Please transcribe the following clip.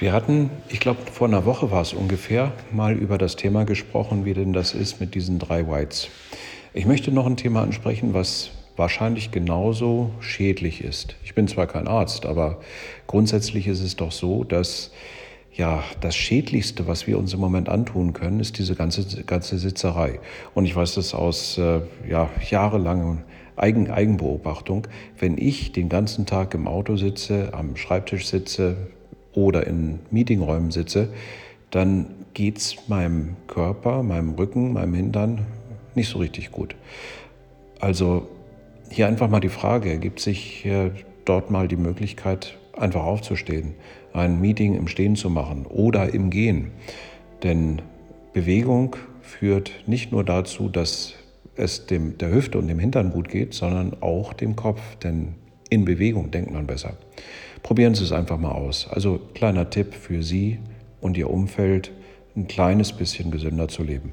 Wir hatten, ich glaube, vor einer Woche war es ungefähr, mal über das Thema gesprochen, wie denn das ist mit diesen drei Whites. Ich möchte noch ein Thema ansprechen, was wahrscheinlich genauso schädlich ist. Ich bin zwar kein Arzt, aber grundsätzlich ist es doch so, dass ja, das Schädlichste, was wir uns im Moment antun können, ist diese ganze, ganze Sitzerei. Und ich weiß das aus äh, ja, jahrelangen Eigen, Eigenbeobachtung. Wenn ich den ganzen Tag im Auto sitze, am Schreibtisch sitze, oder in Meetingräumen sitze, dann geht es meinem Körper, meinem Rücken, meinem Hintern nicht so richtig gut. Also hier einfach mal die Frage, ergibt sich dort mal die Möglichkeit, einfach aufzustehen, ein Meeting im Stehen zu machen oder im Gehen. Denn Bewegung führt nicht nur dazu, dass es dem, der Hüfte und dem Hintern gut geht, sondern auch dem Kopf. Denn in Bewegung denkt man besser. Probieren Sie es einfach mal aus. Also kleiner Tipp für Sie und Ihr Umfeld, ein kleines bisschen gesünder zu leben.